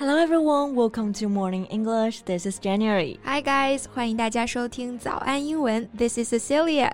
Hello everyone, welcome to Morning English. This is January. Hi guys，欢迎大家收听早安英文。This is Cecilia.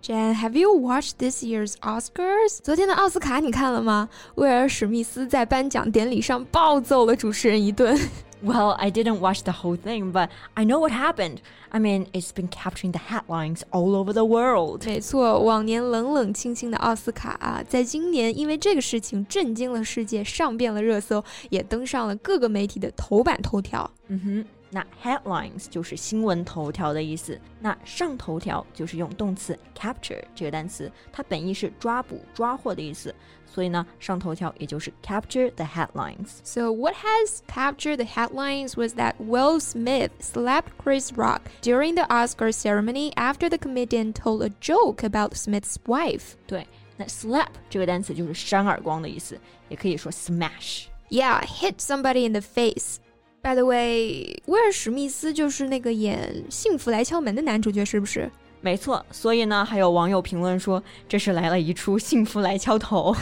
Jan, have you watched this year's Oscars? 昨天的奥斯卡你看了吗？威尔史密斯在颁奖典礼上暴揍了主持人一顿。Well, I didn't watch the whole thing, but I know what happened. I mean, it's been capturing the headlines all over the world. 没错，往年冷冷清清的奥斯卡啊，在今年因为这个事情震惊了世界，上遍了热搜，也登上了各个媒体的头版头条。嗯哼。 那 headlines 就是新闻头条的意思，那上头条就是用动词 capture 这个单词，它本意是抓捕、抓获的意思，所以呢，上头条也就是 capture the headlines。So what has captured the headlines was that Will Smith slapped Chris Rock during the Oscar ceremony after the comedian told a joke about Smith's wife. 对，那 slap 这个单词就是扇耳光的意思，也可以说 smash。Yeah, hit somebody in the face. By the way，威尔史密斯就是那个演《幸福来敲门》的男主角，是不是？没错，所以呢，还有网友评论说这是来了一出幸福来敲头。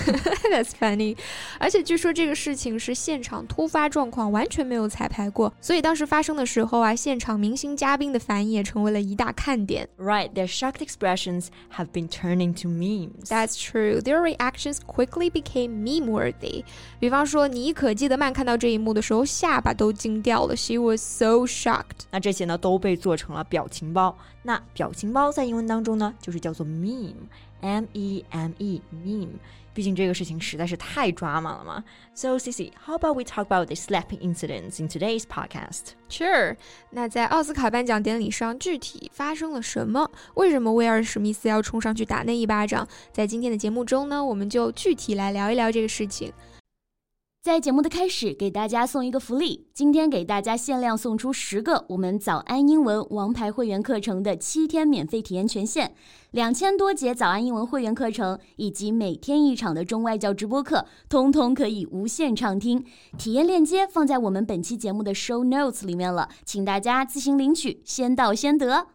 That's funny。而且据说这个事情是现场突发状况，完全没有彩排过，所以当时发生的时候啊，现场明星嘉宾的反应也成为了一大看点。Right, their shocked expressions have been turned into memes. That's true. Their reactions quickly became meme-worthy. 比方说，妮可基德曼看到这一幕的时候，下巴都惊掉了。She was so shocked. 那这些呢，都被做成了表情包。那表情包在英文当中呢，就是叫做 meme，m e m e meme。毕竟这个事情实在是太抓马了嘛。So Cici, how about we talk about the slapping incident in today's podcast? Sure. 那在奥斯卡颁奖典礼上，具体发生了什么？为什么威尔史密斯要冲上去打那一巴掌？在今天的节目中呢，我们就具体来聊一聊这个事情。在节目的开始，给大家送一个福利。今天给大家限量送出十个我们早安英文王牌会员课程的七天免费体验权限，两千多节早安英文会员课程以及每天一场的中外教直播课，通通可以无限畅听。体验链接放在我们本期节目的 show notes 里面了，请大家自行领取，先到先得。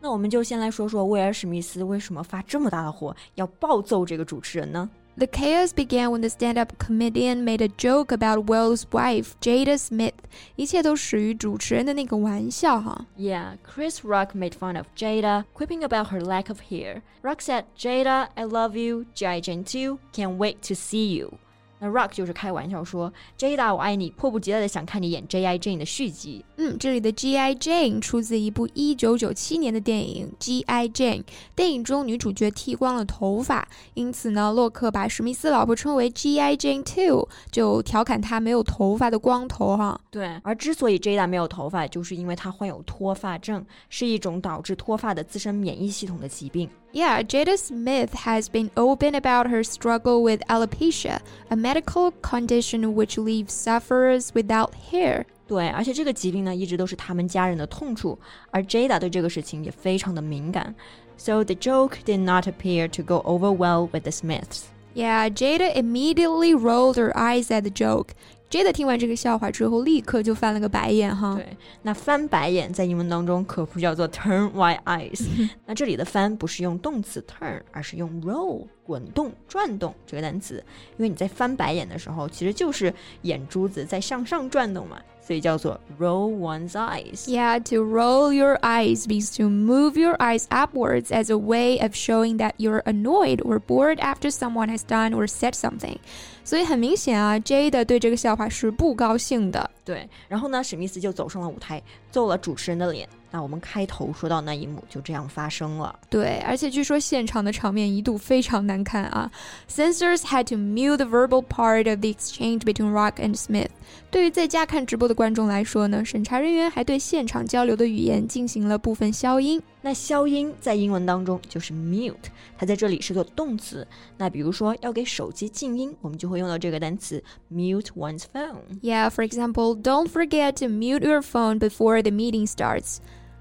那我们就先来说说威尔史密斯为什么发这么大的火，要暴揍这个主持人呢 ？The chaos began when the stand-up comedian made a joke about Will's wife, Jada Smith. 一切都始于主持人的那个玩笑哈。Yeah, Chris Rock made fun of Jada, quipping about her lack of hair. Rock said, Jada, I love you, G.I. Jane too, can't wait to see you. 那 Rock 就是开玩笑说，Jada 我爱你，迫不及待的想看你演 G.I. Jane 的续集。嗯，这里的 G.I. Jane 出自一部一九九七年的电影 G.I. Jane。电影中女主角剃光了头发，因此呢，洛克把史密斯老婆称为 G.I. Jane Two，就调侃她没有头发的光头哈。对，而之所以 Jada 没有头发，就是因为她患有脱发症，是一种导致脱发的自身免疫系统的疾病。Yeah, Jada Smith has been open about her struggle with alopecia, a medical condition which leaves sufferers without hair. 对，而且这个疾病呢，一直都是他们家人的痛处，而 Jada 对这个事情也非常的敏感。So the joke did not appear to go over well with the Smiths. Yeah, Jada immediately rolled her eyes at the joke. Jada 听完这个笑话之后，立刻就翻了个白眼哈。对，那翻白眼在英文当中可不叫做 turn white eyes。那这里的翻不是用动词 turn，而是用 roll 滚动、转动这个单词。因为你在翻白眼的时候，其实就是眼珠子在向上转动嘛。所以叫做 roll one's eyes. Yeah, to roll your eyes means to move your eyes upwards as a way of showing that you're annoyed or bored after someone has done or said something. 所以很明显啊，Jada 对这个笑话是不高兴的。对，然后呢，史密斯就走上了舞台，揍了主持人的脸。那我们开头说到那一幕就这样发生了。对，而且据说现场的场面一度非常难看啊。Censors had to mute the verbal part of the exchange between Rock and Smith。对于在家看直播的观众来说呢，审查人员还对现场交流的语言进行了部分消音。那消音在英文当中就是 mute，它在这里是做动词。那比如说要给手机静音，我们就会用到这个单词 mute one's phone。Yeah, for example, don't forget to mute your phone before the meeting starts.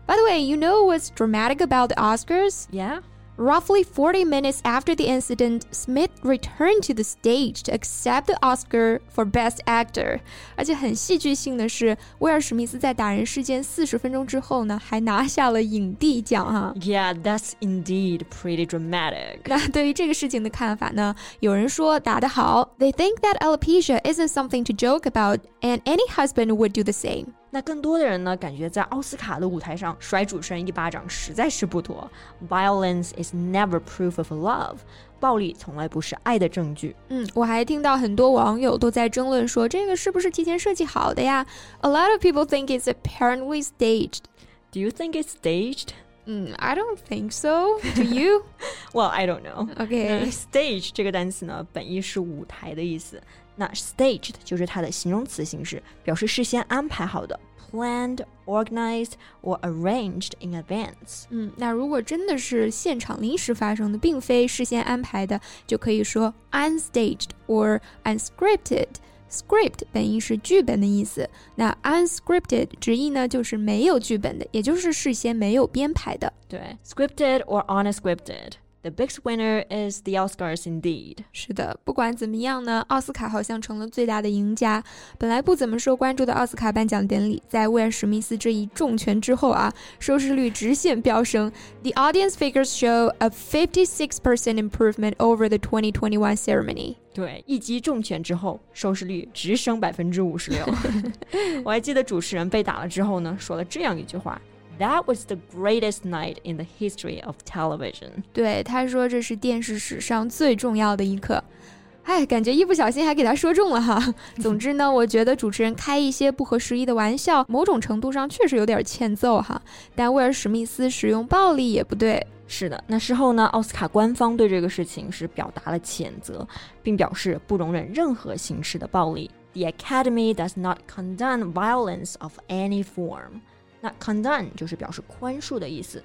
By the way, you know what's dramatic about the Oscars? Yeah. Roughly 40 minutes after the incident, Smith returned to the stage to accept the Oscar for Best Actor。而且很戏剧性的是，威尔史密斯在打人事件四十分钟之后呢，还拿下了影帝奖哈。Yeah, that's indeed pretty dramatic. 那对于这个事情的看法呢？有人说打得好，They think that alopecia isn't something to joke about, and any husband would do the same. 那更多的人呢，感觉在奥斯卡的舞台上甩主持人一巴掌实在是不妥。Violence is never proof of love，暴力从来不是爱的证据。嗯，我还听到很多网友都在争论说，这个是不是提前设计好的呀？A lot of people think it's apparently staged. Do you think it's staged? 嗯，I don't think so. Do you? Well, I don't know. OK. Stage 这个单词呢，本意是舞台的意思。那 staged 就是它的形容词形式，表示事先安排好的，planned, organized or arranged in advance。嗯，那如果真的是现场临时发生的，并非事先安排的，就可以说 unstaged or unscripted。 Script 本意是剧本的意思，那 unscripted 直译呢就是没有剧本的，也就是事先没有编排的。对，scripted or unscripted。The biggest winner is the Oscars indeed。是的，不管怎么样呢，奥斯卡好像成了最大的赢家。本来不怎么受关注的奥斯卡颁奖典礼，在威尔史密斯这一重拳之后啊，收视率直线飙升。The audience figures show a 56% improvement over the 2021 ceremony。对，一击重拳之后，收视率直升百分之五十六。我还记得主持人被打了之后呢，说了这样一句话。That was the greatest night in the history of television。对，他说这是电视史上最重要的一刻。哎，感觉一不小心还给他说中了哈。总之呢，我觉得主持人开一些不合时宜的玩笑，某种程度上确实有点欠揍哈。但威尔史密斯使用暴力也不对。是的，那事后呢，奥斯卡官方对这个事情是表达了谴责，并表示不容忍任何形式的暴力。The Academy does not condone violence of any form. 那 condone 就是表示宽恕的意思，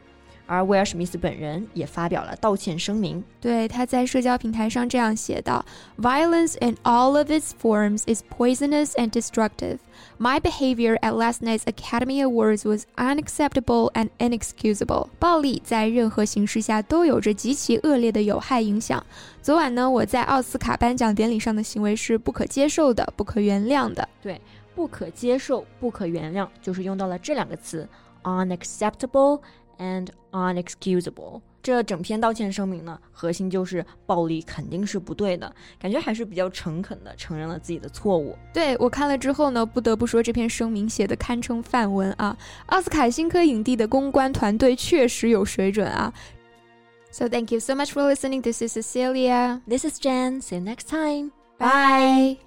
而威尔史密斯本人也发表了道歉声明。对，他在社交平台上这样写道：“Violence in all of its forms is poisonous and destructive. My behavior at last night's Academy Awards was unacceptable and inexcusable. 暴力在任何形式下都有着极其恶劣的有害影响。昨晚呢，我在奥斯卡颁奖典礼上的行为是不可接受的、不可原谅的。”对。不可接受、不可原谅，就是用到了这两个词：unacceptable and unexcusable。这整篇道歉声明呢，核心就是暴力肯定是不对的，感觉还是比较诚恳的承认了自己的错误。对我看了之后呢，不得不说这篇声明写的堪称范文啊！奥斯卡新科影帝的公关团队确实有水准啊！So thank you so much for listening. This is Cecilia. This is Jen. See you next time. Bye.